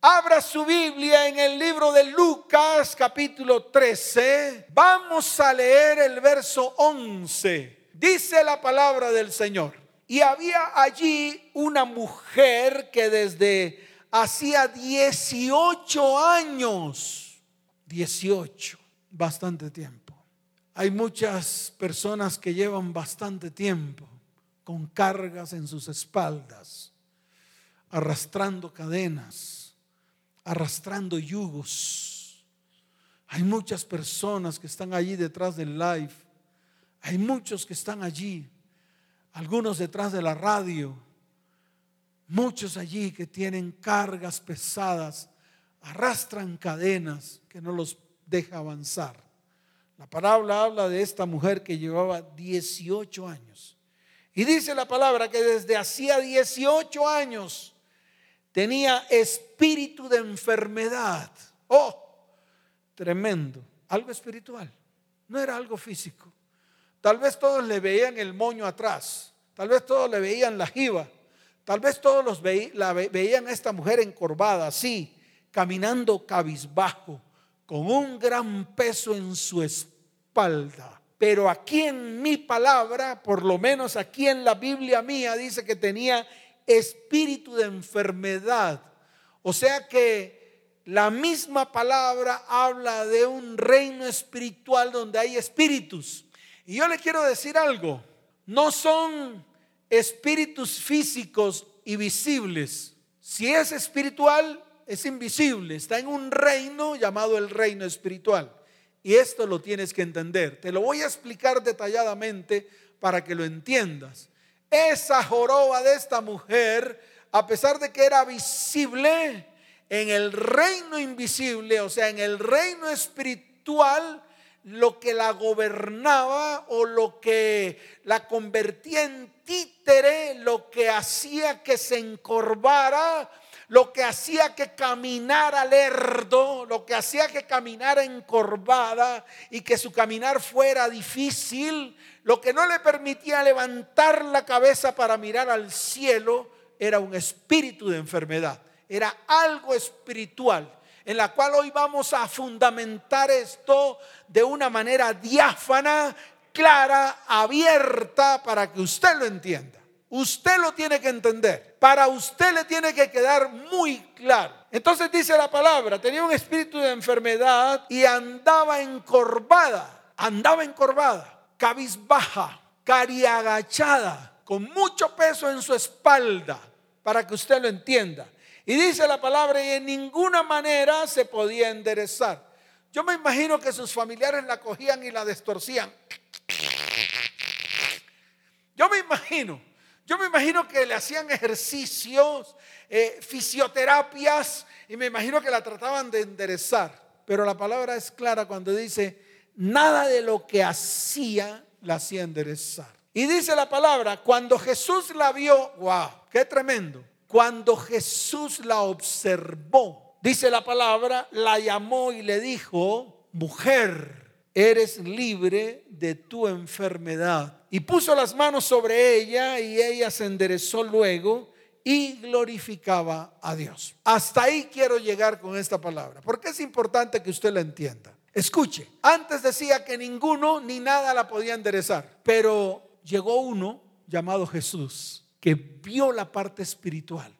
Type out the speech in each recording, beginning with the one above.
Abra su Biblia en el libro de Lucas capítulo 13. Vamos a leer el verso 11. Dice la palabra del Señor. Y había allí una mujer que desde hacía 18 años, 18, bastante tiempo. Hay muchas personas que llevan bastante tiempo con cargas en sus espaldas, arrastrando cadenas, arrastrando yugos. Hay muchas personas que están allí detrás del live. Hay muchos que están allí, algunos detrás de la radio, muchos allí que tienen cargas pesadas, arrastran cadenas que no los deja avanzar. La palabra habla de esta mujer que llevaba 18 años y dice la palabra que desde hacía 18 años tenía espíritu de enfermedad. Oh, tremendo. Algo espiritual. No era algo físico. Tal vez todos le veían el moño atrás. Tal vez todos le veían la jiba. Tal vez todos los veían a esta mujer encorvada, así, caminando cabizbajo, con un gran peso en su espalda. Pero aquí en mi palabra, por lo menos aquí en la Biblia mía, dice que tenía espíritu de enfermedad. O sea que la misma palabra habla de un reino espiritual donde hay espíritus. Y yo le quiero decir algo, no son espíritus físicos y visibles. Si es espiritual, es invisible, está en un reino llamado el reino espiritual. Y esto lo tienes que entender. Te lo voy a explicar detalladamente para que lo entiendas. Esa joroba de esta mujer, a pesar de que era visible, en el reino invisible, o sea, en el reino espiritual, lo que la gobernaba o lo que la convertía en títere, lo que hacía que se encorvara, lo que hacía que caminara lerdo, lo que hacía que caminara encorvada y que su caminar fuera difícil, lo que no le permitía levantar la cabeza para mirar al cielo, era un espíritu de enfermedad, era algo espiritual en la cual hoy vamos a fundamentar esto de una manera diáfana, clara, abierta, para que usted lo entienda. Usted lo tiene que entender. Para usted le tiene que quedar muy claro. Entonces dice la palabra, tenía un espíritu de enfermedad y andaba encorvada, andaba encorvada, cabizbaja, cariagachada, con mucho peso en su espalda, para que usted lo entienda. Y dice la palabra, y en ninguna manera se podía enderezar. Yo me imagino que sus familiares la cogían y la destorcían. Yo me imagino yo me imagino que le hacían ejercicios, eh, fisioterapias, y me imagino que la trataban de enderezar. Pero la palabra es clara cuando dice, nada de lo que hacía la hacía enderezar. Y dice la palabra, cuando Jesús la vio, wow, qué tremendo. Cuando Jesús la observó, dice la palabra, la llamó y le dijo, mujer, eres libre de tu enfermedad. Y puso las manos sobre ella y ella se enderezó luego y glorificaba a Dios. Hasta ahí quiero llegar con esta palabra, porque es importante que usted la entienda. Escuche, antes decía que ninguno ni nada la podía enderezar, pero llegó uno llamado Jesús que vio la parte espiritual,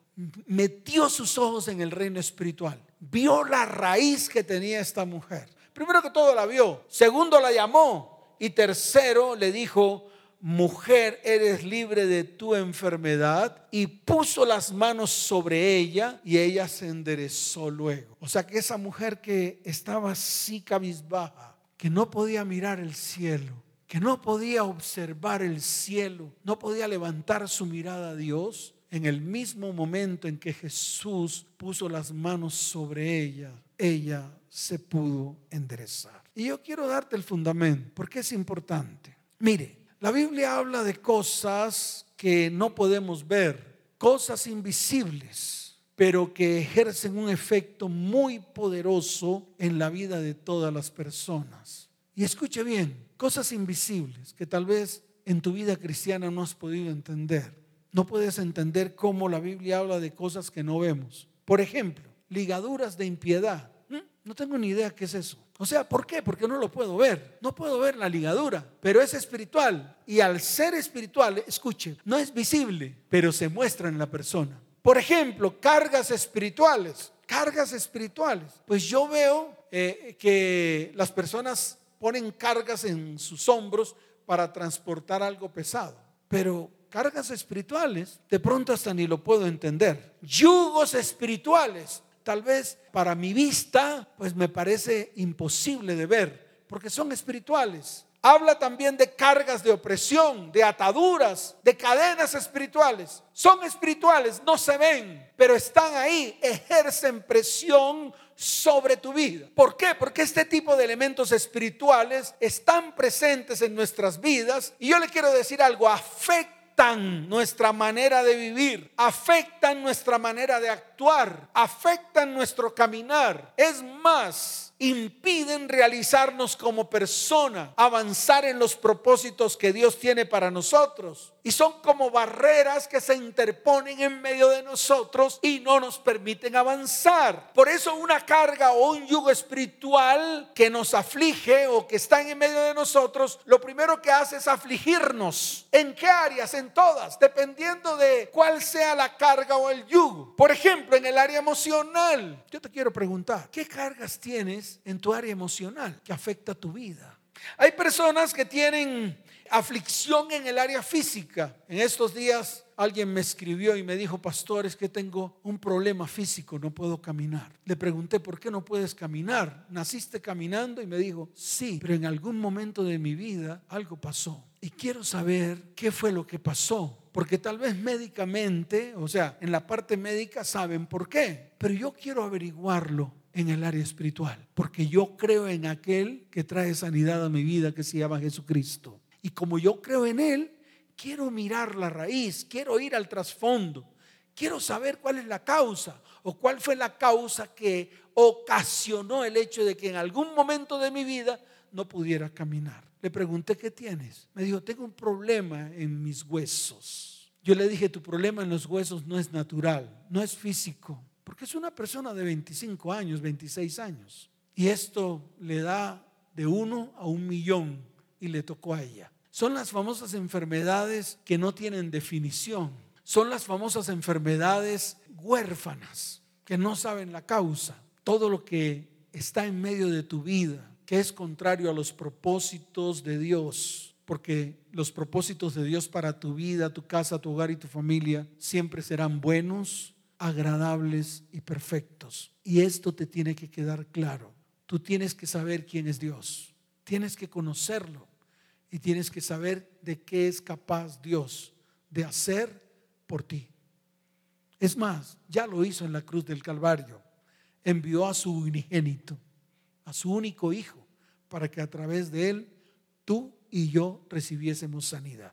metió sus ojos en el reino espiritual, vio la raíz que tenía esta mujer Primero que todo la vio. Segundo la llamó. Y tercero le dijo, mujer, eres libre de tu enfermedad. Y puso las manos sobre ella y ella se enderezó luego. O sea que esa mujer que estaba así cabizbaja, que no podía mirar el cielo, que no podía observar el cielo, no podía levantar su mirada a Dios, en el mismo momento en que Jesús puso las manos sobre ella, ella se pudo enderezar. Y yo quiero darte el fundamento, porque es importante. Mire, la Biblia habla de cosas que no podemos ver, cosas invisibles, pero que ejercen un efecto muy poderoso en la vida de todas las personas. Y escuche bien, cosas invisibles que tal vez en tu vida cristiana no has podido entender. No puedes entender cómo la Biblia habla de cosas que no vemos. Por ejemplo, ligaduras de impiedad. ¿Mm? No tengo ni idea qué es eso. O sea, ¿por qué? Porque no lo puedo ver. No puedo ver la ligadura, pero es espiritual. Y al ser espiritual, escuche, no es visible, pero se muestra en la persona. Por ejemplo, cargas espirituales. Cargas espirituales. Pues yo veo eh, que las personas ponen cargas en sus hombros para transportar algo pesado. Pero cargas espirituales, de pronto hasta ni lo puedo entender. Yugos espirituales, tal vez para mi vista, pues me parece imposible de ver, porque son espirituales. Habla también de cargas de opresión, de ataduras, de cadenas espirituales. Son espirituales, no se ven, pero están ahí, ejercen presión sobre tu vida. ¿Por qué? Porque este tipo de elementos espirituales están presentes en nuestras vidas y yo le quiero decir algo, afecta afectan nuestra manera de vivir, afectan nuestra manera de actuar, afectan nuestro caminar. Es más, impiden realizarnos como persona, avanzar en los propósitos que Dios tiene para nosotros. Y son como barreras que se interponen en medio de nosotros y no nos permiten avanzar. Por eso una carga o un yugo espiritual que nos aflige o que está en medio de nosotros, lo primero que hace es afligirnos. ¿En qué áreas? En todas, dependiendo de cuál sea la carga o el yugo. Por ejemplo, en el área emocional. Yo te quiero preguntar, ¿qué cargas tienes? en tu área emocional que afecta tu vida. Hay personas que tienen aflicción en el área física. En estos días alguien me escribió y me dijo, pastor, es que tengo un problema físico, no puedo caminar. Le pregunté, ¿por qué no puedes caminar? ¿Naciste caminando? Y me dijo, sí, pero en algún momento de mi vida algo pasó. Y quiero saber qué fue lo que pasó. Porque tal vez médicamente, o sea, en la parte médica saben por qué. Pero yo quiero averiguarlo en el área espiritual, porque yo creo en aquel que trae sanidad a mi vida, que se llama Jesucristo. Y como yo creo en Él, quiero mirar la raíz, quiero ir al trasfondo, quiero saber cuál es la causa o cuál fue la causa que ocasionó el hecho de que en algún momento de mi vida no pudiera caminar. Le pregunté, ¿qué tienes? Me dijo, tengo un problema en mis huesos. Yo le dije, tu problema en los huesos no es natural, no es físico, porque es una persona de 25 años, 26 años. Y esto le da de uno a un millón y le tocó a ella. Son las famosas enfermedades que no tienen definición. Son las famosas enfermedades huérfanas que no saben la causa. Todo lo que está en medio de tu vida, que es contrario a los propósitos de Dios, porque los propósitos de Dios para tu vida, tu casa, tu hogar y tu familia siempre serán buenos, agradables y perfectos. Y esto te tiene que quedar claro. Tú tienes que saber quién es Dios. Tienes que conocerlo. Y tienes que saber de qué es capaz Dios de hacer por ti. Es más, ya lo hizo en la cruz del Calvario. Envió a su unigénito, a su único hijo, para que a través de él tú y yo recibiésemos sanidad.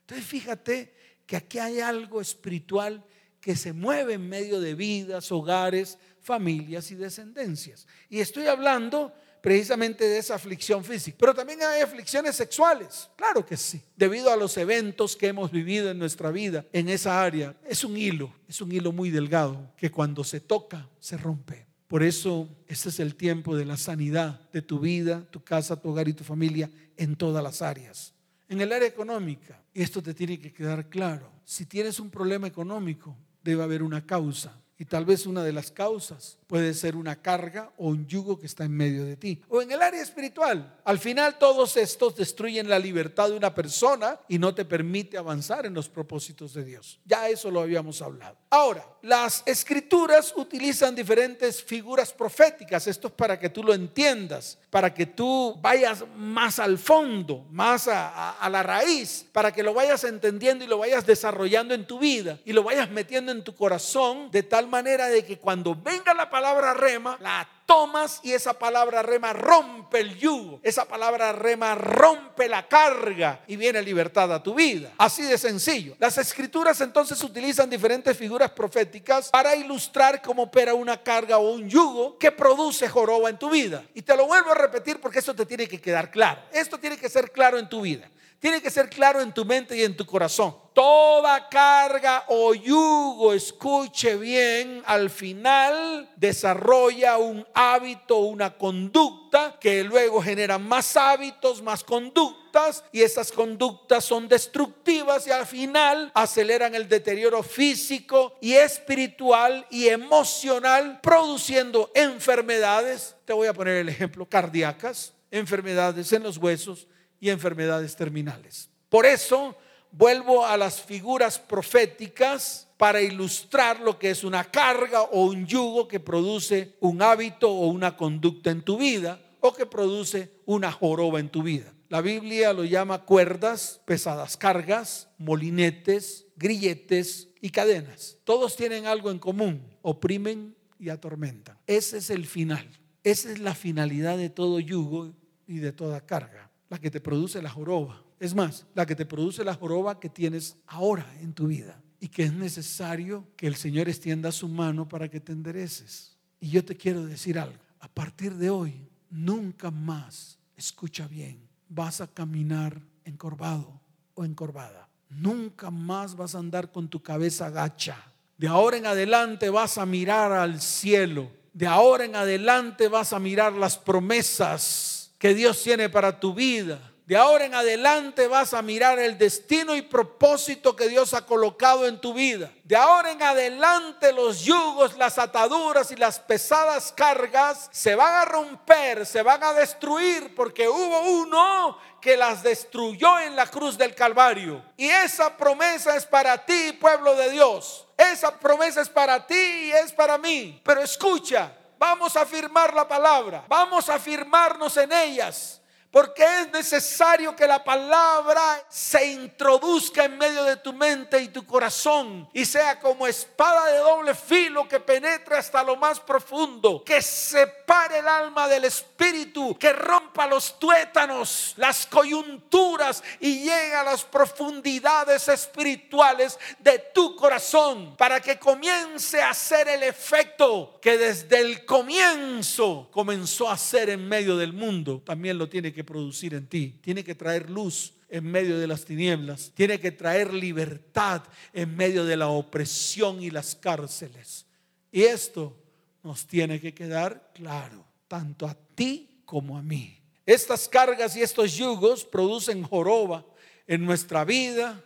Entonces fíjate que aquí hay algo espiritual que se mueve en medio de vidas, hogares, familias y descendencias. Y estoy hablando precisamente de esa aflicción física. Pero también hay aflicciones sexuales, claro que sí, debido a los eventos que hemos vivido en nuestra vida en esa área. Es un hilo, es un hilo muy delgado que cuando se toca se rompe. Por eso este es el tiempo de la sanidad de tu vida, tu casa, tu hogar y tu familia en todas las áreas. En el área económica, esto te tiene que quedar claro, si tienes un problema económico, debe haber una causa. Y tal vez una de las causas puede ser una carga o un yugo que está en medio de ti. O en el área espiritual. Al final todos estos destruyen la libertad de una persona y no te permite avanzar en los propósitos de Dios. Ya eso lo habíamos hablado. Ahora, las escrituras utilizan diferentes figuras proféticas. Esto es para que tú lo entiendas, para que tú vayas más al fondo, más a, la raíz, para que lo vayas entendiendo y lo vayas desarrollando en tu vida y lo vayas metiendo en tu corazón de tal manera de que cuando venga la palabra, rema, la tomas y esa palabra rema rompe el yugo. Esa palabra rema rompe la carga y viene libertad a tu vida. Así de sencillo. Las escrituras entonces utilizan diferentes figuras proféticas para ilustrar cómo opera una carga o un yugo que produce joroba en tu vida. Y te lo vuelvo a repetir porque esto te tiene que quedar claro. Esto tiene que ser claro en tu vida. Tiene que ser claro en tu mente y en tu corazón. Toda carga o yugo, escuche bien, al final desarrolla un hábito, una conducta que luego genera más hábitos, más conductas y esas conductas son destructivas y al final aceleran el deterioro físico y espiritual y emocional produciendo enfermedades. Te voy a poner el ejemplo, cardíacas, enfermedades en los huesos y enfermedades terminales. Por eso vuelvo a las figuras proféticas para ilustrar lo que es una carga o un yugo que produce un hábito o una conducta en tu vida o que produce una joroba en tu vida. La Biblia lo llama cuerdas, pesadas cargas, molinetes, grilletes y cadenas. Todos tienen algo en común, oprimen y atormentan. Ese es el final. Esa es la finalidad de todo yugo y de toda carga, la que te produce la joroba. Es más, la que te produce la joroba que tienes ahora en tu vida y que es necesario que el Señor extienda su mano para que te endereces. Y yo te quiero decir algo, a partir de hoy, nunca más, escucha bien, vas a caminar encorvado o encorvada. Nunca más vas a andar con tu cabeza gacha. De ahora en adelante vas a mirar al cielo. De ahora en adelante vas a mirar las promesas que Dios tiene para tu vida. De ahora en adelante vas a mirar el destino y propósito que Dios ha colocado en tu vida. De ahora en adelante los yugos, las ataduras y las pesadas cargas se van a romper, se van a destruir porque hubo uno que las destruyó en la cruz del Calvario. Y esa promesa es para ti, pueblo de Dios. Esa promesa es para ti y es para mí. Pero escucha, Vamos a afirmar la palabra. Vamos a afirmarnos en ellas. Porque es necesario que la palabra se introduzca en medio de tu mente y tu corazón y sea como espada de doble filo que penetre hasta lo más profundo, que separe el alma del espíritu, que rompa los tuétanos, las coyunturas y llegue a las profundidades espirituales de tu corazón para que comience a hacer el efecto que desde el comienzo comenzó a hacer en medio del mundo. También lo tiene que producir en ti. Tiene que traer luz en medio de las tinieblas. Tiene que traer libertad en medio de la opresión y las cárceles. Y esto nos tiene que quedar claro, tanto a ti como a mí. Estas cargas y estos yugos producen joroba en nuestra vida,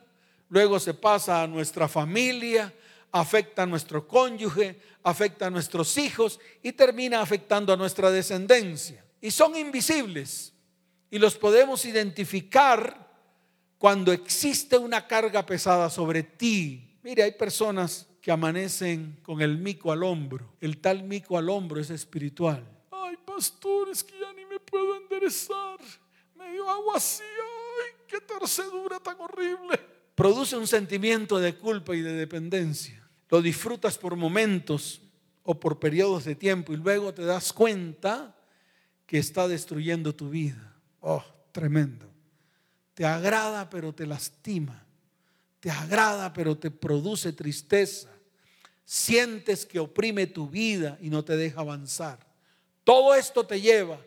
luego se pasa a nuestra familia, afecta a nuestro cónyuge, afecta a nuestros hijos y termina afectando a nuestra descendencia. Y son invisibles, y los podemos identificar cuando existe una carga pesada sobre ti. Mire, hay personas que amanecen con el mico al hombro. El tal mico al hombro es espiritual. Ay, pastor, es que puedo enderezar. Me dio agua así. Ay, qué torcedura tan horrible. Produce un sentimiento de culpa y de dependencia. Lo disfrutas por momentos o por periodos de tiempo y luego te das cuenta que está destruyendo tu vida. Oh, tremendo. Te agrada pero te lastima. Te agrada pero te produce tristeza. Sientes que oprime tu vida y no te deja avanzar. Todo esto te lleva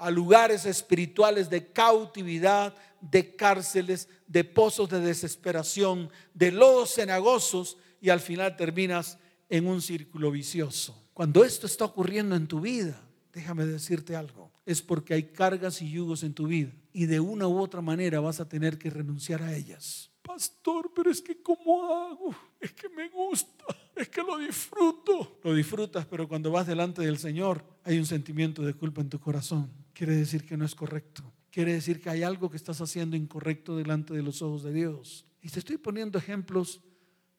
a lugares espirituales de cautividad, de cárceles, de pozos de desesperación, de lodos cenagosos y al final terminas en un círculo vicioso. Cuando esto está ocurriendo en tu vida, déjame decirte algo es porque hay cargas y yugos en tu vida y de una u otra manera vas a tener que renunciar a ellas. Pastor, pero es que ¿cómo hago? Es que me gusta, es que lo disfruto. Lo disfrutas, pero cuando vas delante del Señor hay un sentimiento de culpa en tu corazón. Quiere decir que no es correcto. Quiere decir que hay algo que estás haciendo incorrecto delante de los ojos de Dios. Y te estoy poniendo ejemplos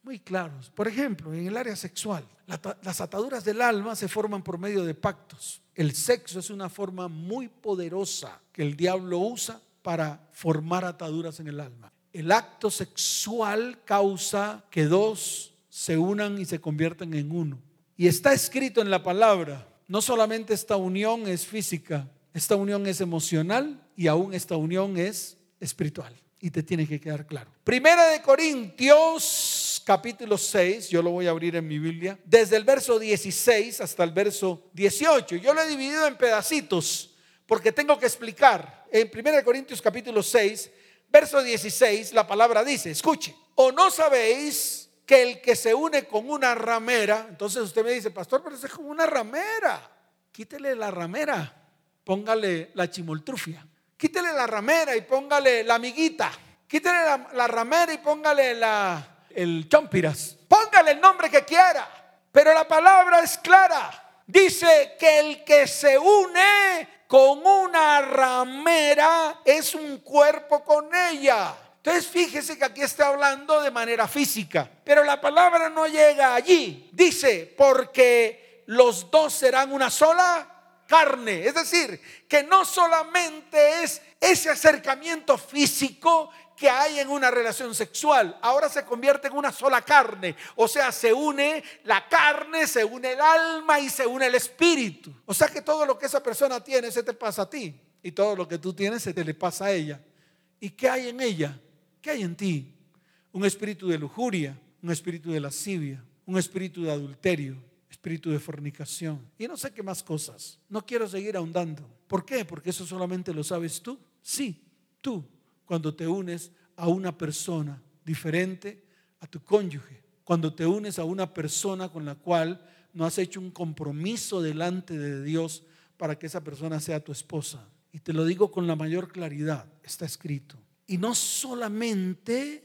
muy claros. Por ejemplo, en el área sexual, las ataduras del alma se forman por medio de pactos. El sexo es una forma muy poderosa que el diablo usa para formar ataduras en el alma. El acto sexual causa que dos se unan y se conviertan en uno. Y está escrito en la palabra, no solamente esta unión es física, esta unión es emocional y aún esta unión es espiritual. Y te tiene que quedar claro. Primera de Corintios capítulo 6, yo lo voy a abrir en mi Biblia, desde el verso 16 hasta el verso 18. Yo lo he dividido en pedacitos porque tengo que explicar. En 1 Corintios capítulo 6, Verso 16, la palabra dice, escuche, o no sabéis que el que se une con una ramera, entonces usted me dice, pastor, pero es como una ramera, quítele la ramera, póngale la chimoltrufia, quítele la ramera y póngale la amiguita, quítele la, ramera y póngale la, el chompiras, póngale el nombre que quiera, pero la palabra es clara, dice que el que se une con una ramera es un cuerpo con ella. Entonces fíjese que aquí está hablando de manera física, pero la palabra no llega allí. Dice, porque los dos serán una sola carne. Es decir, que no solamente es ese acercamiento físico que hay en una relación sexual, ahora se convierte en una sola carne. O sea, se une la carne, se une el alma y se une el espíritu. O sea que todo lo que esa persona tiene se te pasa a ti y todo lo que tú tienes se te le pasa a ella. ¿Y qué hay en ella? ¿Qué hay en ti? Un espíritu de lujuria, un espíritu de lascivia, un espíritu de adulterio, espíritu de fornicación y no sé qué más cosas. No quiero seguir ahondando. ¿Por qué? Porque eso solamente lo sabes tú. Sí, tú, cuando te unes a una persona diferente a tu cónyuge, cuando te unes a una persona con la cual no has hecho un compromiso delante de Dios para que esa persona sea tu esposa. Y te lo digo con la mayor claridad, está escrito. Y no solamente,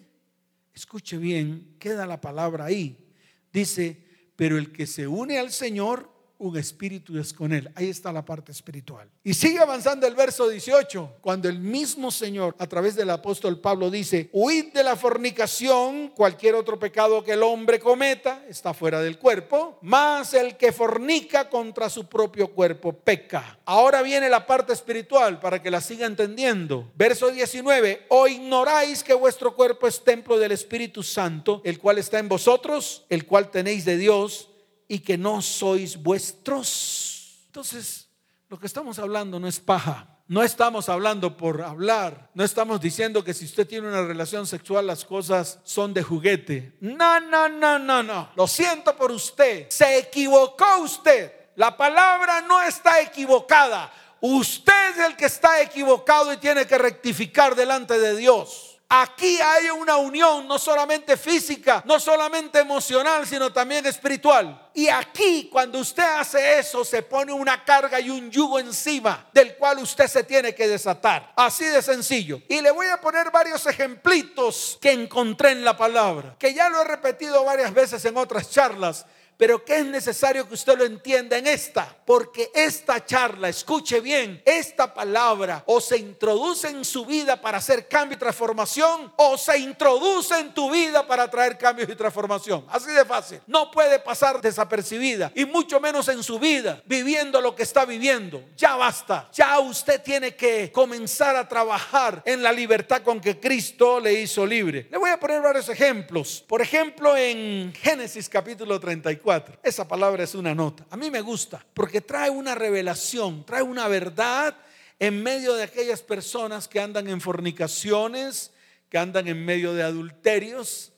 escuche bien, queda la palabra ahí. Dice, pero el que se une al Señor un espíritu es con él. Ahí está la parte espiritual. Y sigue avanzando el verso 18, cuando el mismo Señor, a través del apóstol Pablo, dice, huid de la fornicación, cualquier otro pecado que el hombre cometa está fuera del cuerpo, más el que fornica contra su propio cuerpo peca. Ahora viene la parte espiritual para que la siga entendiendo. Verso 19, o ignoráis que vuestro cuerpo es templo del Espíritu Santo, el cual está en vosotros, el cual tenéis de Dios y que no sois vuestros. Entonces, lo que estamos hablando no es paja. No estamos hablando por hablar. No estamos diciendo que si usted tiene una relación sexual las cosas son de juguete. No, no, no, no, no. Lo siento por usted. Se equivocó usted. La palabra no está equivocada. Usted es el que está equivocado y tiene que rectificar delante de Dios. Aquí hay una unión no solamente física, no solamente emocional, sino también espiritual. Y aquí cuando usted hace eso se pone una carga y un yugo encima del cual usted se tiene que desatar. Así de sencillo. Y le voy a poner varios ejemplitos que encontré en la palabra, que ya lo he repetido varias veces en otras charlas pero que es necesario que usted lo entienda en esta, porque esta charla, escuche bien, esta palabra o se introduce en su vida para hacer cambio y transformación o se introduce en tu vida para traer cambios y transformación. Así de fácil. No puede pasar desapercibida y mucho menos en su vida viviendo lo que está viviendo. Ya basta. Ya usted tiene que comenzar a trabajar en la libertad con que Cristo le hizo libre. Le voy a poner varios ejemplos. Por ejemplo, en Génesis capítulo 34 esa palabra es una nota. A mí me gusta porque trae una revelación, trae una verdad en medio de aquellas personas que andan en fornicaciones, que andan en medio de adulterios,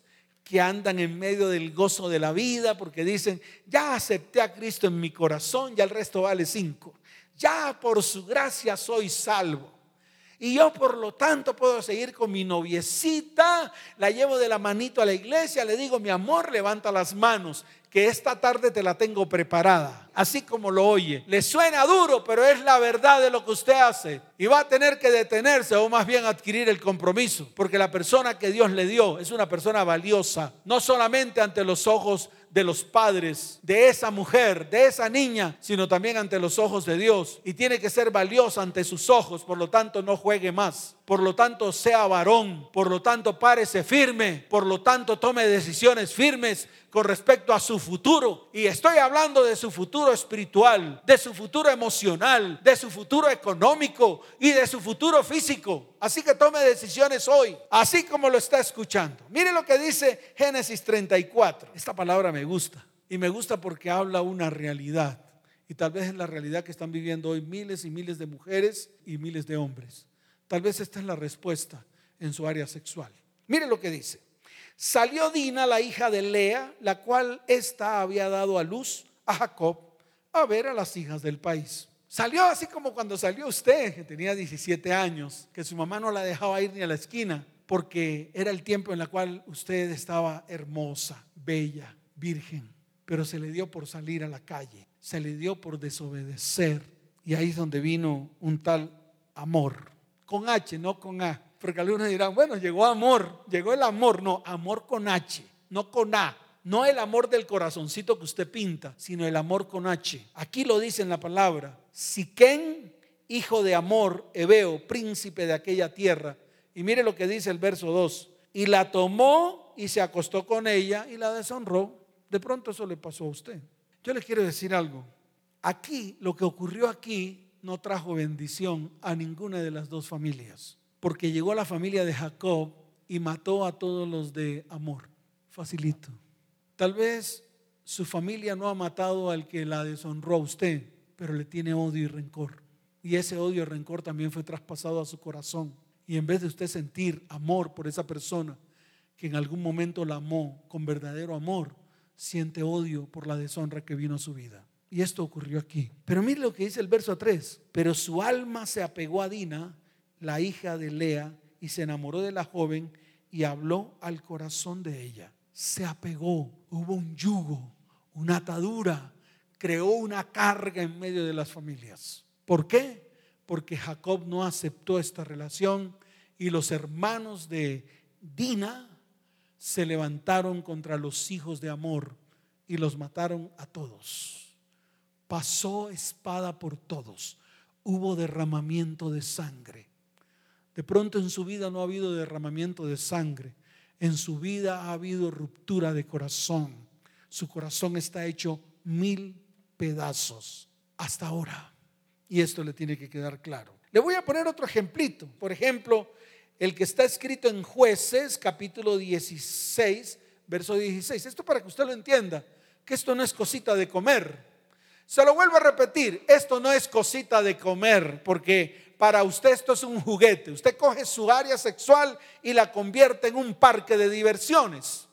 que andan en medio del gozo de la vida, porque dicen, ya acepté a Cristo en mi corazón, ya el resto vale cinco. Ya por su gracia soy salvo. Y yo por lo tanto puedo seguir con mi noviecita, la llevo de la manito a la iglesia, le digo, mi amor, levanta las manos que esta tarde te la tengo preparada, así como lo oye. Le suena duro, pero es la verdad de lo que usted hace. Y va a tener que detenerse o más bien adquirir el compromiso, porque la persona que Dios le dio es una persona valiosa, no solamente ante los ojos de los padres, de esa mujer, de esa niña, sino también ante los ojos de Dios. Y tiene que ser valiosa ante sus ojos, por lo tanto no juegue más. Por lo tanto, sea varón, por lo tanto, párese firme, por lo tanto, tome decisiones firmes con respecto a su futuro. Y estoy hablando de su futuro espiritual, de su futuro emocional, de su futuro económico y de su futuro físico. Así que tome decisiones hoy, así como lo está escuchando. Mire lo que dice Génesis 34. Esta palabra me gusta y me gusta porque habla una realidad. Y tal vez es la realidad que están viviendo hoy miles y miles de mujeres y miles de hombres. Tal vez esta es la respuesta en su área sexual. Mire lo que dice. Salió Dina, la hija de Lea, la cual ésta había dado a luz a Jacob a ver a las hijas del país. Salió así como cuando salió usted, que tenía 17 años, que su mamá no la dejaba ir ni a la esquina, porque era el tiempo en el cual usted estaba hermosa, bella, virgen, pero se le dio por salir a la calle, se le dio por desobedecer. Y ahí es donde vino un tal amor, con H, no con A, porque algunos dirán, bueno, llegó amor, llegó el amor, no, amor con H, no con A. No el amor del corazoncito que usted pinta, sino el amor con H. Aquí lo dice en la palabra. Siquén, hijo de amor, Ebeo, príncipe de aquella tierra. Y mire lo que dice el verso 2. Y la tomó y se acostó con ella y la deshonró. De pronto eso le pasó a usted. Yo le quiero decir algo. Aquí, lo que ocurrió aquí no trajo bendición a ninguna de las dos familias. Porque llegó a la familia de Jacob y mató a todos los de amor. Facilito. Tal vez su familia no ha matado al que la deshonró a usted, pero le tiene odio y rencor. Y ese odio y rencor también fue traspasado a su corazón. Y en vez de usted sentir amor por esa persona que en algún momento la amó con verdadero amor, siente odio por la deshonra que vino a su vida. Y esto ocurrió aquí. Pero mire lo que dice el verso 3. Pero su alma se apegó a Dina, la hija de Lea, y se enamoró de la joven y habló al corazón de ella se apegó, hubo un yugo, una atadura, creó una carga en medio de las familias. ¿Por qué? Porque Jacob no aceptó esta relación y los hermanos de Dina se levantaron contra los hijos de Amor y los mataron a todos. Pasó espada por todos. Hubo derramamiento de sangre. De pronto en su vida no ha habido derramamiento de sangre, en su vida ha habido ruptura de corazón. Su corazón está hecho mil pedazos hasta ahora. Y esto le tiene que quedar claro. Le voy a poner otro ejemplito. Por ejemplo, el que está escrito en jueces capítulo 16, verso 16. Esto para que usted lo entienda, que esto no es cosita de comer. Se lo vuelvo a repetir, esto no es cosita de comer, porque para usted esto es un juguete. Usted coge su área sexual y la convierte en un parque de diversiones.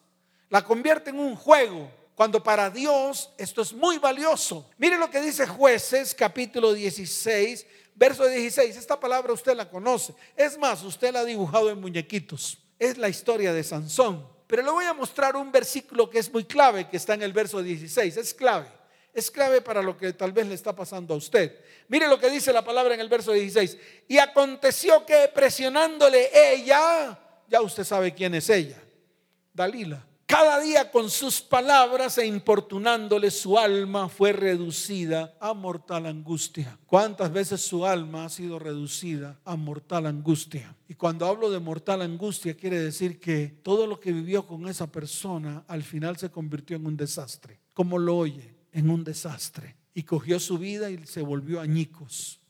La convierte en un juego. Cuando para Dios esto es muy valioso. Mire lo que dice jueces capítulo 16, verso 16. Esta palabra usted la conoce. Es más, usted la ha dibujado en muñequitos. Es la historia de Sansón. Pero le voy a mostrar un versículo que es muy clave, que está en el verso 16. Es clave es clave para lo que tal vez le está pasando a usted. Mire lo que dice la palabra en el verso 16. Y aconteció que presionándole ella, ya usted sabe quién es ella, Dalila. Cada día con sus palabras e importunándole su alma fue reducida a mortal angustia. ¿Cuántas veces su alma ha sido reducida a mortal angustia? Y cuando hablo de mortal angustia quiere decir que todo lo que vivió con esa persona al final se convirtió en un desastre. Como lo oye? En un desastre y cogió su vida y se volvió añicos.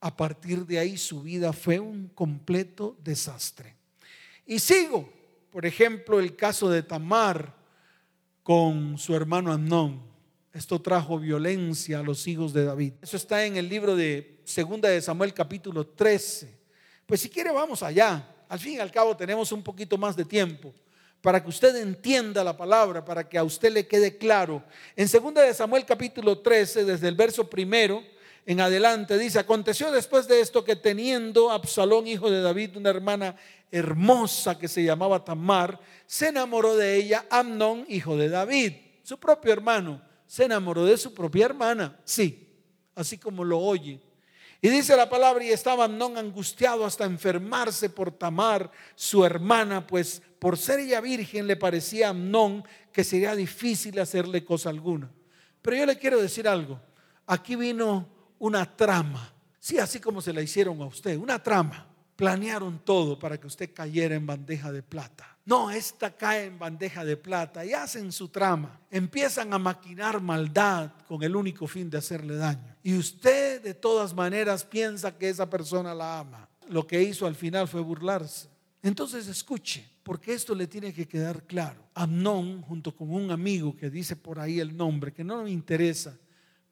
A partir de ahí su vida fue un completo desastre. Y sigo, por ejemplo, el caso de Tamar con su hermano Amnón. Esto trajo violencia a los hijos de David. Eso está en el libro de Segunda de Samuel capítulo 13. Pues si quiere vamos allá. Al fin y al cabo tenemos un poquito más de tiempo para que usted entienda la palabra, para que a usted le quede claro. En 2 de Samuel capítulo 13, desde el verso primero en adelante, dice, aconteció después de esto que teniendo Absalón, hijo de David, una hermana hermosa que se llamaba Tamar, se enamoró de ella Amnón, hijo de David, su propio hermano, se enamoró de su propia hermana, sí, así como lo oye. Y dice la palabra, y estaba Amnón angustiado hasta enfermarse por Tamar, su hermana, pues por ser ella virgen le parecía a Amnón que sería difícil hacerle cosa alguna. Pero yo le quiero decir algo, aquí vino una trama, sí, así como se la hicieron a usted, una trama. Planearon todo para que usted cayera en bandeja de plata. No, esta cae en bandeja de plata y hacen su trama. Empiezan a maquinar maldad con el único fin de hacerle daño. Y usted de todas maneras piensa que esa persona la ama. Lo que hizo al final fue burlarse. Entonces escuche, porque esto le tiene que quedar claro. Amnón, junto con un amigo que dice por ahí el nombre, que no me interesa,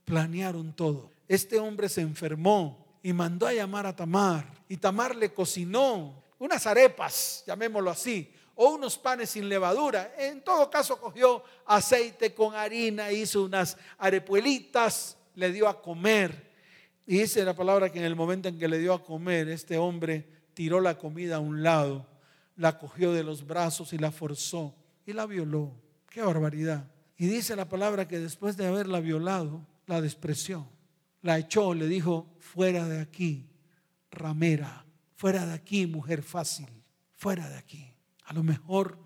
planearon todo. Este hombre se enfermó y mandó a llamar a Tamar. Y Tamar le cocinó unas arepas, llamémoslo así, o unos panes sin levadura. En todo caso cogió aceite con harina, hizo unas arepuelitas, le dio a comer. Y dice la palabra que en el momento en que le dio a comer, este hombre tiró la comida a un lado, la cogió de los brazos y la forzó y la violó. Qué barbaridad. Y dice la palabra que después de haberla violado, la despreció, la echó, le dijo, fuera de aquí, ramera, fuera de aquí, mujer fácil, fuera de aquí. A lo mejor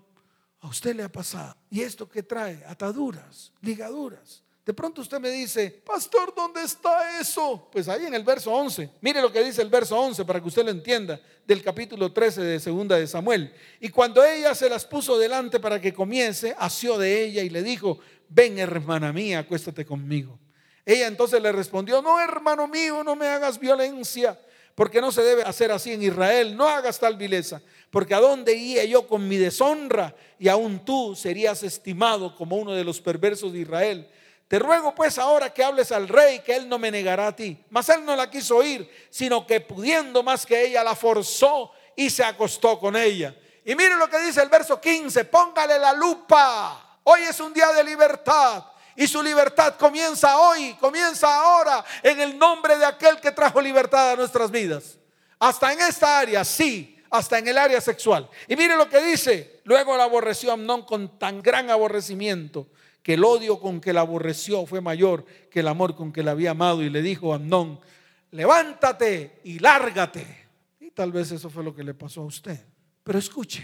a usted le ha pasado. ¿Y esto que trae? Ataduras, ligaduras. De pronto usted me dice, pastor, ¿dónde está eso? Pues ahí en el verso 11. Mire lo que dice el verso 11 para que usted lo entienda del capítulo 13 de segunda de Samuel. Y cuando ella se las puso delante para que comience, asió de ella y le dijo, ven hermana mía, acuéstate conmigo. Ella entonces le respondió, no hermano mío, no me hagas violencia, porque no se debe hacer así en Israel, no hagas tal vileza, porque a dónde iría yo con mi deshonra y aún tú serías estimado como uno de los perversos de Israel. Te ruego pues ahora que hables al rey, que él no me negará a ti. Mas él no la quiso oír, sino que pudiendo más que ella, la forzó y se acostó con ella. Y mire lo que dice el verso 15, póngale la lupa. Hoy es un día de libertad. Y su libertad comienza hoy, comienza ahora, en el nombre de aquel que trajo libertad a nuestras vidas. Hasta en esta área, sí, hasta en el área sexual. Y mire lo que dice. Luego la aborreció Amnón con tan gran aborrecimiento que el odio con que la aborreció fue mayor que el amor con que la había amado y le dijo a Amnón, levántate y lárgate. Y tal vez eso fue lo que le pasó a usted. Pero escuche,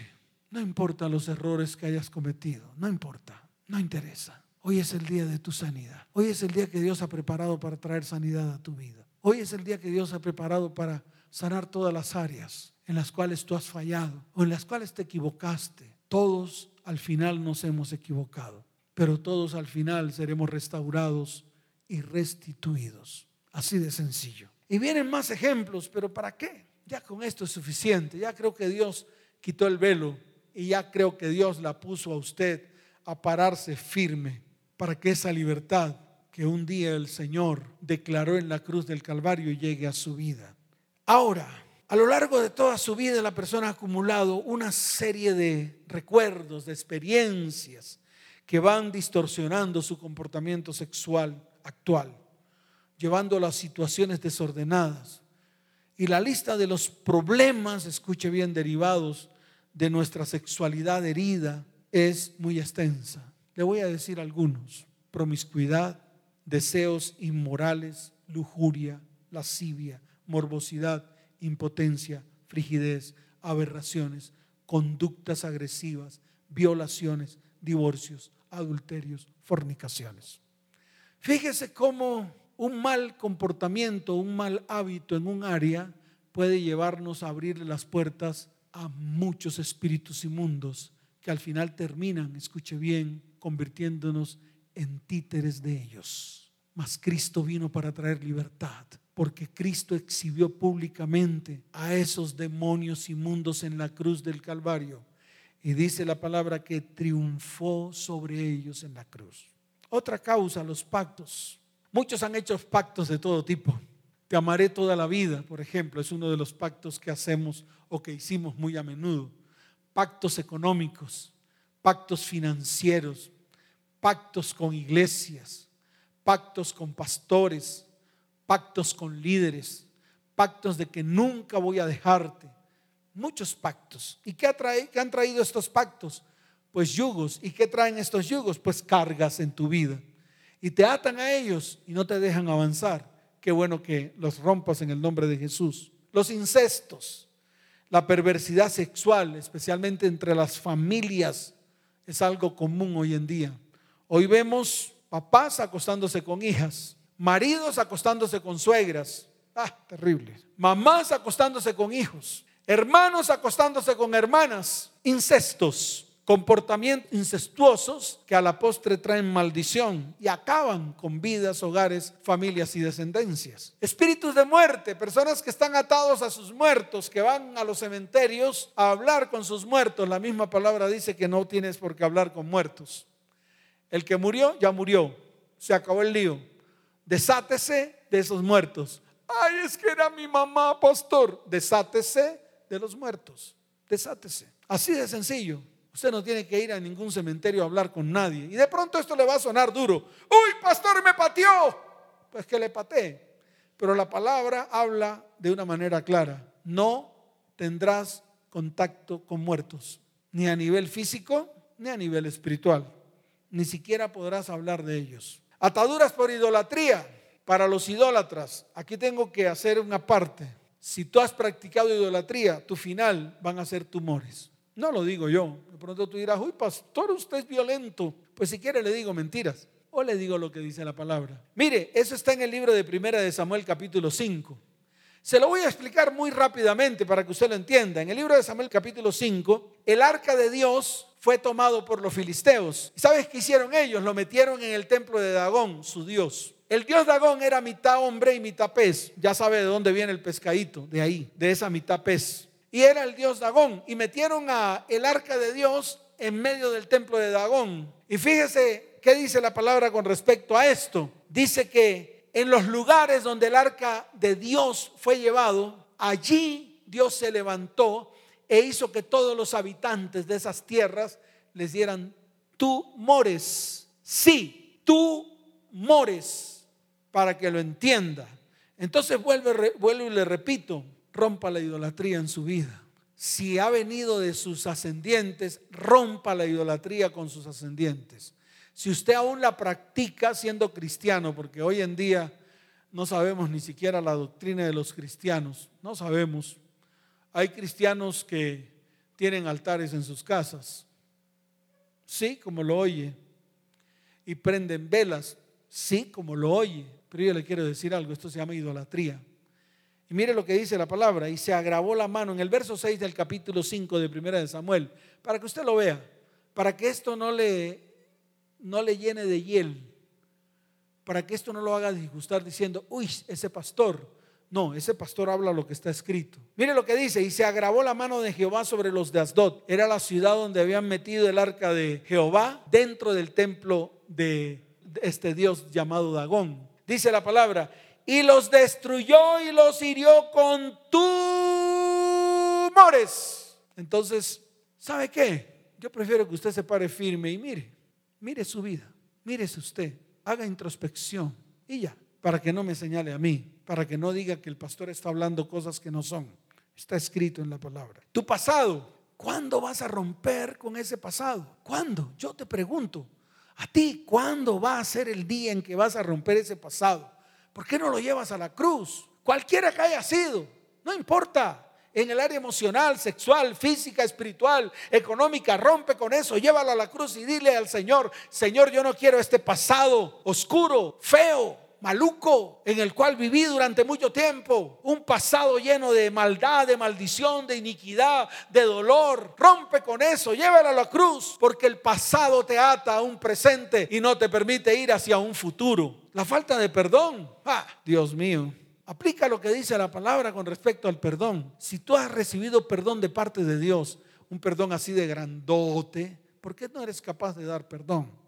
no importa los errores que hayas cometido, no importa, no interesa. Hoy es el día de tu sanidad. Hoy es el día que Dios ha preparado para traer sanidad a tu vida. Hoy es el día que Dios ha preparado para sanar todas las áreas en las cuales tú has fallado o en las cuales te equivocaste. Todos al final nos hemos equivocado pero todos al final seremos restaurados y restituidos. Así de sencillo. Y vienen más ejemplos, pero ¿para qué? Ya con esto es suficiente. Ya creo que Dios quitó el velo y ya creo que Dios la puso a usted a pararse firme para que esa libertad que un día el Señor declaró en la cruz del Calvario llegue a su vida. Ahora, a lo largo de toda su vida la persona ha acumulado una serie de recuerdos, de experiencias, que van distorsionando su comportamiento sexual actual, llevándolo a situaciones desordenadas. Y la lista de los problemas, escuche bien, derivados de nuestra sexualidad herida es muy extensa. Le voy a decir algunos. Promiscuidad, deseos inmorales, lujuria, lascivia, morbosidad, impotencia, frigidez, aberraciones, conductas agresivas, violaciones, divorcios, adulterios, fornicaciones. Fíjese cómo un mal comportamiento, un mal hábito en un área puede llevarnos a abrirle las puertas a muchos espíritus inmundos que al final terminan, escuche bien, convirtiéndonos en títeres de ellos. Mas Cristo vino para traer libertad, porque Cristo exhibió públicamente a esos demonios inmundos en la cruz del Calvario y dice la palabra que triunfó sobre ellos en la cruz. Otra causa, los pactos. Muchos han hecho pactos de todo tipo. Te amaré toda la vida, por ejemplo, es uno de los pactos que hacemos o que hicimos muy a menudo. Pactos económicos, pactos financieros, pactos con iglesias, pactos con pastores, pactos con líderes, pactos de que nunca voy a dejarte, muchos pactos. ¿Y qué, han traído estos pactos? Pues yugos. ¿Y qué traen estos yugos? Pues cargas en tu vida. Y te atan a ellos y no te dejan avanzar. Qué bueno que los rompas en el nombre de Jesús. Los incestos, la perversidad sexual, especialmente entre las familias, es algo común hoy en día. Hoy vemos papás acostándose con hijas, maridos acostándose con suegras. Ah, terrible. Mamás acostándose con hijos hermanos acostándose con hermanas, incestos, comportamientos incestuosos que a la postre traen maldición y acaban con vidas, hogares, familias y descendencias. Espíritus de muerte, personas que están atados a sus muertos, que van a los cementerios a hablar con sus muertos. La misma palabra dice que no tienes por qué hablar con muertos. El que murió, ya murió. Se acabó el lío. Desátese de esos muertos. Ay, es que era mi mamá, pastor. Desátese de los muertos. Desátese. Así de sencillo. Usted no tiene que ir a ningún cementerio a hablar con nadie. Y de pronto esto le va a sonar duro. Uy, pastor, me pateó. Pues que le patee. Pero la palabra habla de una manera clara. No tendrás contacto con muertos, ni a nivel físico, ni a nivel espiritual. Ni siquiera podrás hablar de ellos. Ataduras por idolatría para los idólatras. Aquí tengo que hacer una parte. Si tú has practicado idolatría, tu final van a ser tumores. No lo digo yo. De pronto tú dirás, uy, pastor, usted es violento. Pues si quiere le digo mentiras. O le digo lo que dice la palabra. Mire, eso está en el libro de Primera de Samuel capítulo 5. Se lo voy a explicar muy rápidamente para que usted lo entienda. En el libro de Samuel capítulo 5, el arca de Dios fue tomado por los filisteos. ¿Sabes qué hicieron ellos? Lo metieron en el templo de Dagón, su dios. El dios Dagón era mitad hombre y mitad pez. Ya sabe de dónde viene el pescadito, de ahí, de esa mitad pez. Y era el dios Dagón. Y metieron a el arca de Dios en medio del templo de Dagón. Y fíjese qué dice la palabra con respecto a esto. Dice que en los lugares donde el arca de Dios fue llevado, allí Dios se levantó e hizo que todos los habitantes de esas tierras les dieran tumores. Sí, tú mores para que lo entienda. Entonces vuelve, vuelvo y le repito, rompa la idolatría en su vida. Si ha venido de sus ascendientes, rompa la idolatría con sus ascendientes. Si usted aún la practica siendo cristiano, porque hoy en día no sabemos ni siquiera la doctrina de los cristianos, no sabemos. Hay cristianos que tienen altares en sus casas, sí, como lo oye, y prenden velas, sí, como lo oye, pero yo le quiero decir algo, esto se llama idolatría. Y mire lo que dice la palabra, y se agravó la mano en el verso 6 del capítulo 5 de Primera de Samuel, para que usted lo vea, para que esto no le, no le llene de hiel, para que esto no lo haga disgustar diciendo, uy, ese pastor no, ese pastor habla lo que está escrito. Mire lo que dice, y se agravó la mano de Jehová sobre los de Asdod. Era la ciudad donde habían metido el arca de Jehová dentro del templo de este Dios llamado Dagón. Dice la palabra, y los destruyó y los hirió con tumores. Entonces, ¿sabe qué? Yo prefiero que usted se pare firme y mire, mire su vida, mírese usted, haga introspección y ya, para que no me señale a mí para que no diga que el pastor está hablando cosas que no son. Está escrito en la palabra. Tu pasado, ¿cuándo vas a romper con ese pasado? ¿Cuándo? Yo te pregunto, a ti, ¿cuándo va a ser el día en que vas a romper ese pasado? ¿Por qué no lo llevas a la cruz? Cualquiera que haya sido, no importa. En el área emocional, sexual, física, espiritual, económica, rompe con eso, llévalo a la cruz y dile al Señor, Señor, yo no quiero este pasado oscuro, feo, maluco en el cual viví durante mucho tiempo, un pasado lleno de maldad, de maldición, de iniquidad, de dolor. Rompe con eso, llévalo a la cruz, porque el pasado te ata a un presente y no te permite ir hacia un futuro. La falta de perdón, ah, Dios mío. Aplica lo que dice la palabra con respecto al perdón. Si tú has recibido perdón de parte de Dios, un perdón así de grandote, ¿por qué no eres capaz de dar perdón?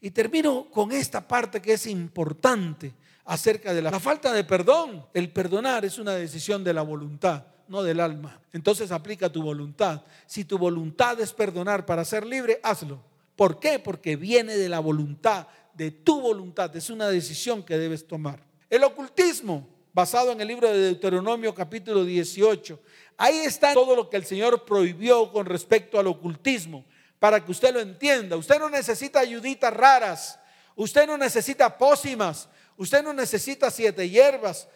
Y termino con esta parte que es importante acerca de la, falta de perdón. El perdonar es una decisión de la voluntad, no del alma. Entonces aplica tu voluntad. Si tu voluntad es perdonar para ser libre, hazlo. ¿Por qué? Porque viene de la voluntad, de tu voluntad. Es una decisión que debes tomar. El ocultismo, basado en el libro de Deuteronomio capítulo 18. Ahí está todo lo que el Señor prohibió con respecto al ocultismo para que usted lo entienda. Usted no necesita ayuditas raras. Usted no necesita pócimas. Usted no necesita siete hierbas.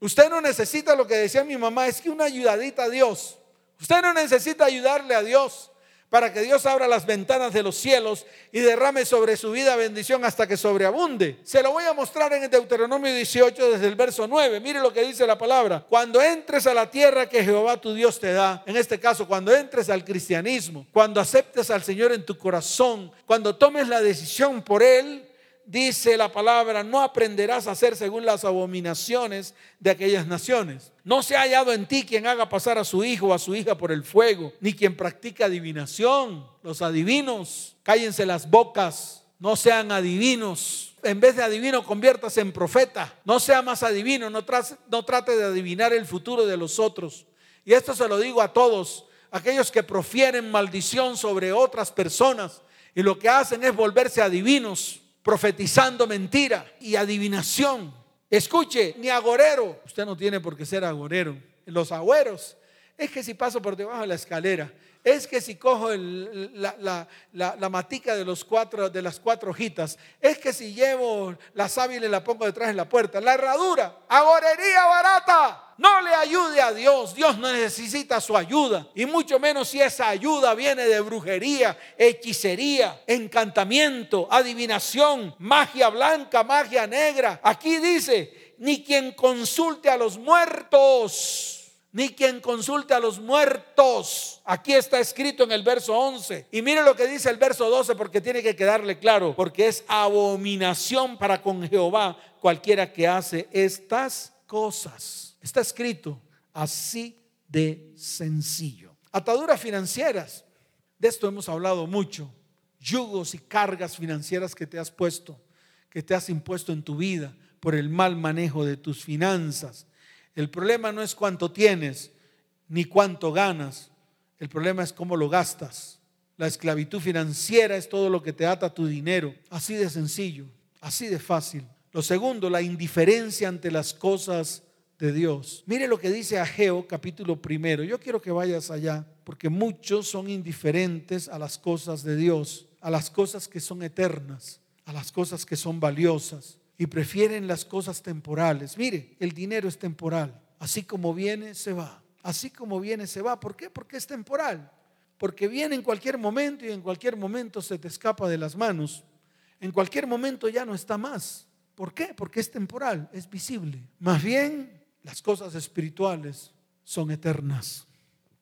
Usted no necesita lo que decía mi mamá, es que una ayudadita a Dios. Usted no necesita ayudarle a Dios para que Dios abra las ventanas de los cielos y derrame sobre su vida bendición hasta que sobreabunde. Se lo voy a mostrar en el Deuteronomio 18 desde el verso 9. Mire lo que dice la palabra. Cuando entres a la tierra que Jehová tu Dios te da, en este caso, cuando entres al cristianismo, cuando aceptes al Señor en tu corazón, cuando tomes la decisión por Él, dice la palabra, no aprenderás a hacer según las abominaciones de aquellas naciones. No se ha hallado en ti quien haga pasar a su hijo o a su hija por el fuego, ni quien practique adivinación. Los adivinos, cállense las bocas, no sean adivinos. En vez de adivino, conviértase en profeta. No sea más adivino, no trate, no trate de adivinar el futuro de los otros. Y esto se lo digo a todos, aquellos que profieren maldición sobre otras personas y lo que hacen es volverse adivinos profetizando mentira y adivinación. Escuche, ni agorero. Usted no tiene por qué ser agorero. Los agüeros. Es que si paso por debajo de la escalera, es que si cojo la, matica de, los cuatro, de las cuatro hojitas, es que si llevo la sábila y la pongo detrás de la puerta, la herradura, agorería barata, no le ayude a Dios. Dios no necesita su ayuda. Y mucho menos si esa ayuda viene de brujería, hechicería, encantamiento, adivinación, magia blanca, magia negra. Aquí dice, ni quien consulte a los muertos ni quien consulte a los muertos. Aquí está escrito en el verso 11. Y mire lo que dice el verso 12 porque tiene que quedarle claro, porque es abominación para con Jehová cualquiera que hace estas cosas. Está escrito así de sencillo. Ataduras financieras. De esto hemos hablado mucho. Yugos y cargas financieras que te has puesto, que te has impuesto en tu vida por el mal manejo de tus finanzas el problema no es cuánto tienes ni cuánto ganas. El problema es cómo lo gastas. La esclavitud financiera es todo lo que te ata tu dinero. Así de sencillo, así de fácil. Lo segundo, la indiferencia ante las cosas de Dios. Mire lo que dice Ageo capítulo primero. Yo quiero que vayas allá porque muchos son indiferentes a las cosas de Dios, a las cosas que son eternas, a las cosas que son valiosas y prefieren las cosas temporales. Mire, el dinero es temporal. Así como viene, se va. Así como viene, se va. ¿Por qué? Porque es temporal. Porque viene en cualquier momento y en cualquier momento se te escapa de las manos. En cualquier momento ya no está más. ¿Por qué? Porque es temporal, es visible. Más bien, las cosas espirituales son eternas.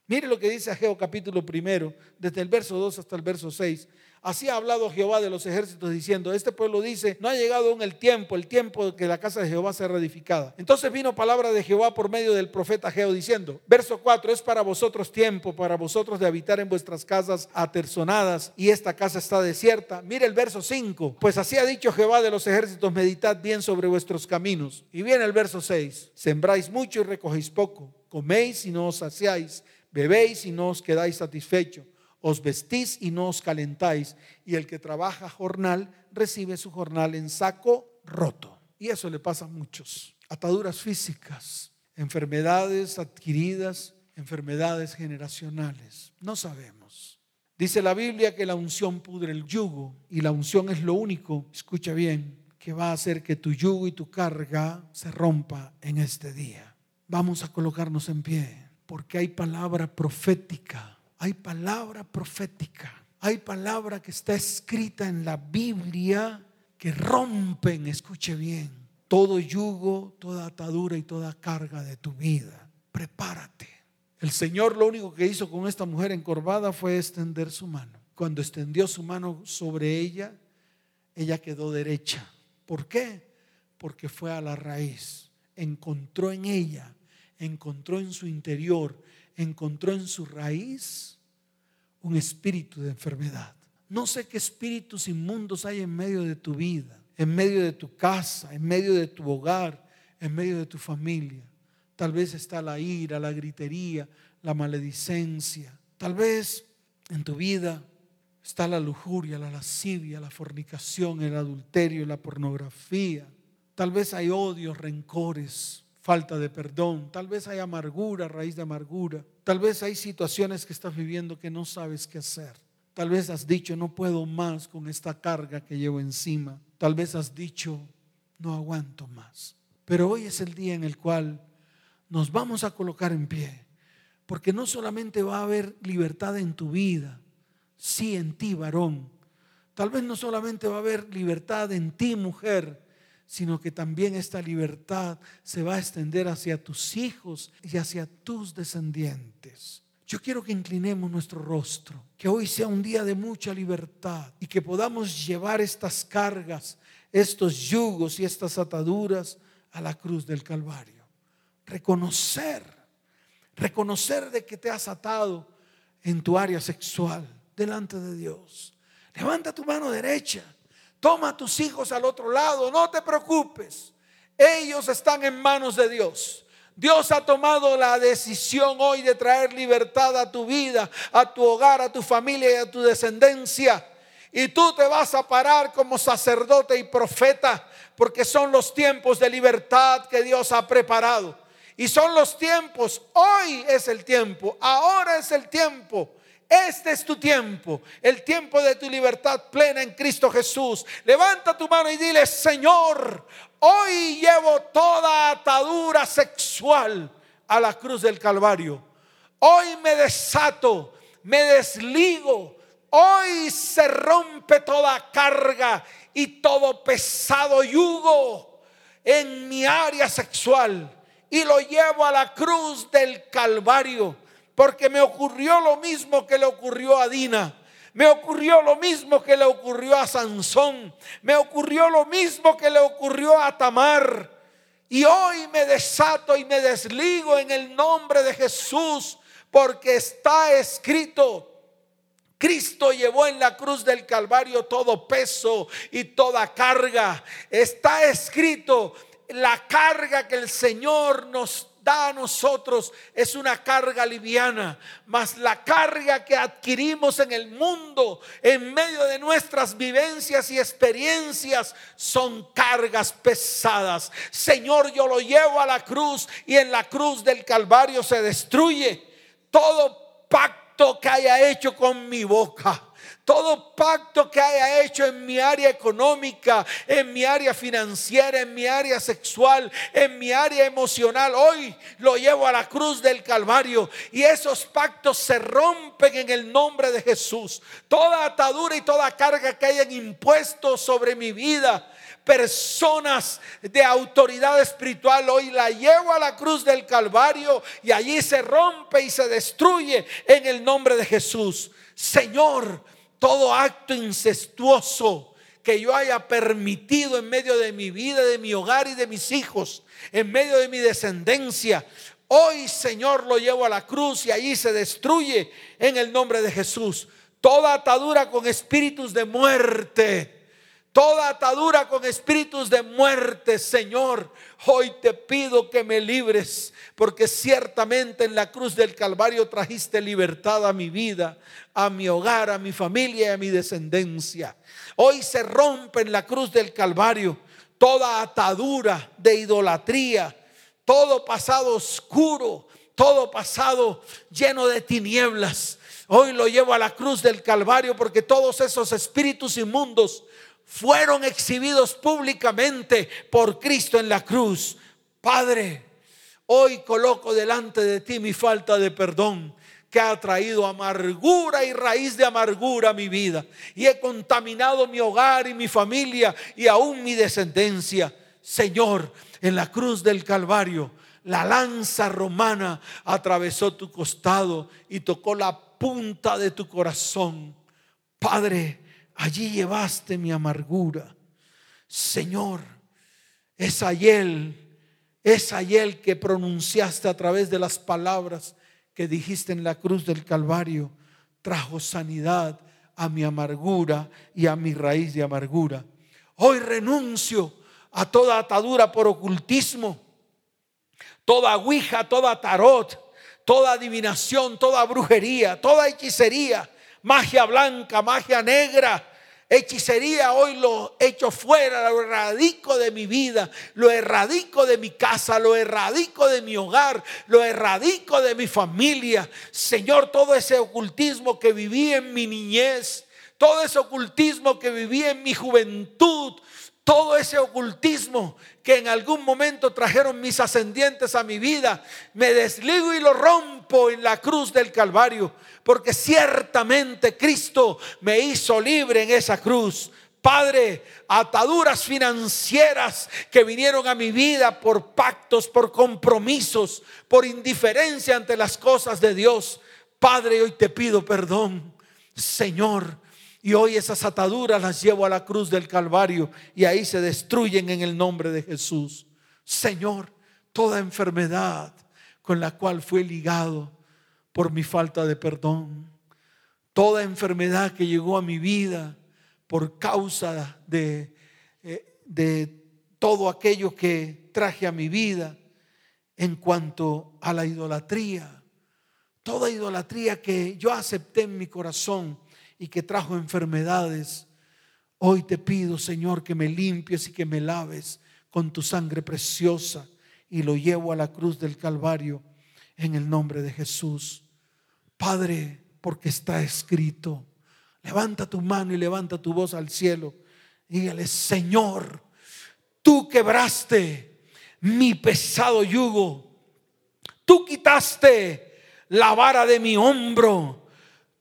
Mire lo que dice Ageo capítulo primero, desde el verso 2 hasta el verso 6. Así ha hablado Jehová de los ejércitos diciendo, este pueblo dice, no ha llegado aún el tiempo, el tiempo que la casa de Jehová sea reedificada. Entonces vino palabra de Jehová por medio del profeta Geo diciendo, verso 4, es para vosotros tiempo, para vosotros de habitar en vuestras casas aterzonadas y esta casa está desierta. Mire el verso 5, pues así ha dicho Jehová de los ejércitos, meditad bien sobre vuestros caminos. Y viene el verso 6, sembráis mucho y recogéis poco, coméis y no os saciáis, bebéis y no os quedáis satisfechos os vestís y no os calentáis, y el que trabaja jornal recibe su jornal en saco roto. Y eso le pasa a muchos. Ataduras físicas, enfermedades adquiridas, enfermedades generacionales. No sabemos. Dice la Biblia que la unción pudre el yugo y la unción es lo único, escucha bien, que va a hacer que tu yugo y tu carga se rompa en este día. Vamos a colocarnos en pie porque hay palabra profética hay palabra profética, hay palabra que está escrita en la Biblia que rompen, escuche bien, todo yugo, toda atadura y toda carga de tu vida. Prepárate. El Señor lo único que hizo con esta mujer encorvada fue extender su mano. Cuando extendió su mano sobre ella, ella quedó derecha. ¿Por qué? Porque fue a la raíz. Encontró en ella, encontró en su interior encontró en su raíz un espíritu de enfermedad. No sé qué espíritus inmundos hay en medio de tu vida, en medio de tu casa, en medio de tu hogar, en medio de tu familia. Tal vez está la ira, la gritería, la maledicencia. Tal vez en tu vida está la lujuria, la lascivia, la fornicación, el adulterio, la pornografía. Tal vez hay odios, rencores, falta de perdón, tal vez hay amargura, raíz de amargura, tal vez hay situaciones que estás viviendo que no sabes qué hacer. Tal vez has dicho, no puedo más con esta carga que llevo encima. Tal vez has dicho, no aguanto más. Pero hoy es el día en el cual nos vamos a colocar en pie. Porque no solamente va a haber libertad en tu vida, sí en ti, varón. Tal vez no solamente va a haber libertad en ti, mujer, sino que también esta libertad se va a extender hacia tus hijos y hacia tus descendientes. Yo quiero que inclinemos nuestro rostro, que hoy sea un día de mucha libertad y que podamos llevar estas cargas, estos yugos y estas ataduras a la cruz del Calvario. Reconocer, reconocer de que te has atado en tu área sexual delante de Dios. Levanta tu mano derecha Toma a tus hijos al otro lado, no te preocupes. Ellos están en manos de Dios. Dios ha tomado la decisión hoy de traer libertad a tu vida, a tu hogar, a tu familia y a tu descendencia. Y tú te vas a parar como sacerdote y profeta, porque son los tiempos de libertad que Dios ha preparado. Y son los tiempos, hoy es el tiempo, ahora es el tiempo. Este es tu tiempo, el tiempo de tu libertad plena en Cristo Jesús. Levanta tu mano y dile, Señor, hoy llevo toda atadura sexual a la cruz del Calvario. Hoy me desato, me desligo. Hoy se rompe toda carga y todo pesado yugo en mi área sexual y lo llevo a la cruz del Calvario, porque me ocurrió lo mismo que le ocurrió a Dina. Me ocurrió lo mismo que le ocurrió a Sansón. Me ocurrió lo mismo que le ocurrió a Tamar. Y hoy me desato y me desligo en el nombre de Jesús, porque está escrito, Cristo llevó en la cruz del Calvario todo peso y toda carga. Está escrito, la carga que el Señor nos a nosotros es una carga liviana, mas la carga que adquirimos en el mundo, en medio de nuestras vivencias y experiencias, son cargas pesadas. Señor, yo lo llevo a la cruz y en la cruz del Calvario se destruye todo pacto que haya hecho con mi boca todo pacto que haya hecho en mi área económica, en mi área financiera, en mi área sexual, en mi área emocional, hoy lo llevo a la cruz del Calvario y esos pactos se rompen en el nombre de Jesús. Toda atadura y toda carga que hayan impuesto sobre mi vida personas de autoridad espiritual. Hoy la llevo a la cruz del Calvario y allí se rompe y se destruye en el nombre de Jesús. Señor, todo acto incestuoso que yo haya permitido en medio de mi vida, de mi hogar y de mis hijos, en medio de mi descendencia. Hoy, Señor, lo llevo a la cruz y allí se destruye en el nombre de Jesús. Toda atadura con espíritus de muerte toda atadura con espíritus de muerte, Señor. Hoy te pido que me libres, porque ciertamente en la cruz del Calvario trajiste libertad a mi vida, a mi hogar, a mi familia y a mi descendencia. Hoy se rompe en la cruz del Calvario toda atadura de idolatría, todo pasado oscuro, todo pasado lleno de tinieblas. Hoy lo llevo a la cruz del Calvario porque todos esos espíritus inmundos fueron exhibidos públicamente por Cristo en la cruz. Padre, hoy coloco delante de ti mi falta de perdón que ha traído amargura y raíz de amargura a mi vida. Y he contaminado mi hogar y mi familia y aún mi descendencia. Señor, en la cruz del Calvario, la lanza romana atravesó tu costado y tocó la punta de tu corazón. Padre, Allí llevaste mi amargura. Señor, es Ayel, es Ayel que pronunciaste a través de las palabras que dijiste en la cruz del Calvario, trajo sanidad a mi amargura y a mi raíz de amargura. Hoy renuncio a toda atadura por ocultismo, toda ouija, toda tarot, toda adivinación, toda brujería, toda hechicería magia blanca, magia negra, hechicería, hoy lo echo fuera, lo erradico de mi vida, lo erradico de mi casa, lo erradico de mi hogar, lo erradico de mi familia. Señor, todo ese ocultismo que viví en mi niñez, todo ese ocultismo que viví en mi juventud, todo ese ocultismo que en algún momento trajeron mis ascendientes a mi vida, me desligo y lo rompo en la cruz del Calvario, porque ciertamente Cristo me hizo libre en esa cruz. Padre, ataduras financieras que vinieron a mi vida por pactos, por compromisos, por indiferencia ante las cosas de Dios. Padre, hoy te pido perdón. Señor, y hoy esas ataduras las llevo a la cruz del Calvario y ahí se destruyen en el nombre de Jesús. Señor, toda enfermedad con la cual fue ligado por mi falta de perdón, toda enfermedad que llegó a mi vida por causa de, eh, de todo aquello que traje a mi vida en cuanto a la idolatría, toda idolatría que yo acepté en mi corazón y que trajo enfermedades. Hoy te pido, Señor, que me limpies y que me laves con tu sangre preciosa y lo llevo a la cruz del Calvario en el nombre de Jesús. Padre, porque está escrito, levanta tu mano y levanta tu voz al cielo. Dígale, Señor, tú quebraste mi pesado yugo. Tú quitaste la vara de mi hombro.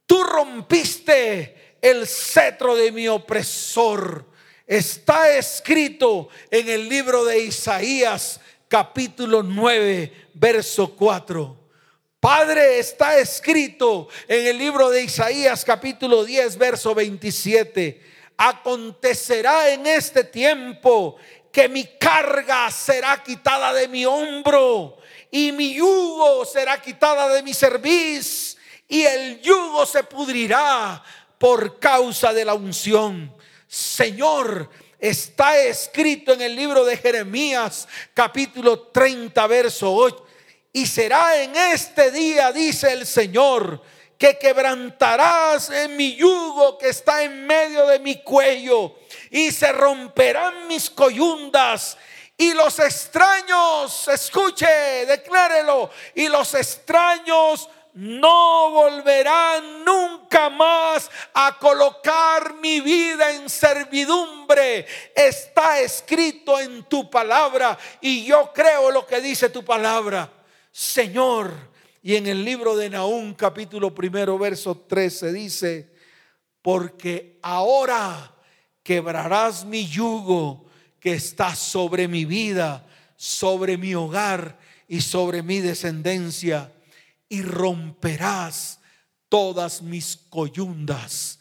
Tú rompiste el cetro de mi opresor. Está escrito en el libro de Isaías capítulo 9, verso 4. Padre, está escrito en el libro de Isaías capítulo 10, verso 27. Acontecerá en este tiempo que mi carga será quitada de mi hombro y mi yugo será quitada de mi cerviz y el yugo se pudrirá por causa de la unción. Señor, está escrito en el libro de Jeremías capítulo 30 verso 8. Y será en este día, dice el Señor, que quebrantarás en mi yugo que está en medio de mi cuello y se romperán mis coyundas y los extraños, escuche, declárelo, y los extraños no volverán nunca más a colocar mi vida en servidumbre. Está escrito en tu palabra y yo creo lo que dice tu palabra. Señor, y en el libro de Nahum capítulo primero verso 13 dice, porque ahora quebrarás mi yugo que está sobre mi vida, sobre mi hogar y sobre mi descendencia y romperás todas mis coyundas.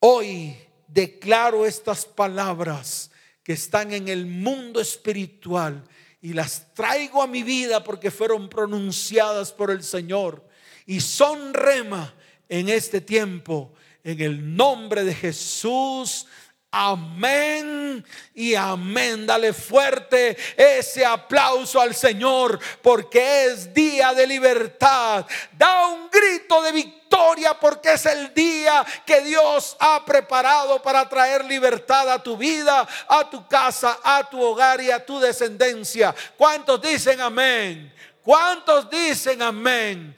Hoy declaro estas palabras que están en el mundo espiritual y las traigo a mi vida porque fueron pronunciadas por el Señor y son rema en este tiempo. En el nombre de Jesús Amén y amén. Dale fuerte ese aplauso al Señor porque es día de libertad. Da un grito de victoria porque es el día que Dios ha preparado para traer libertad a tu vida, a tu casa, a tu hogar y a tu descendencia. ¿Cuántos dicen amén? ¿Cuántos dicen amén?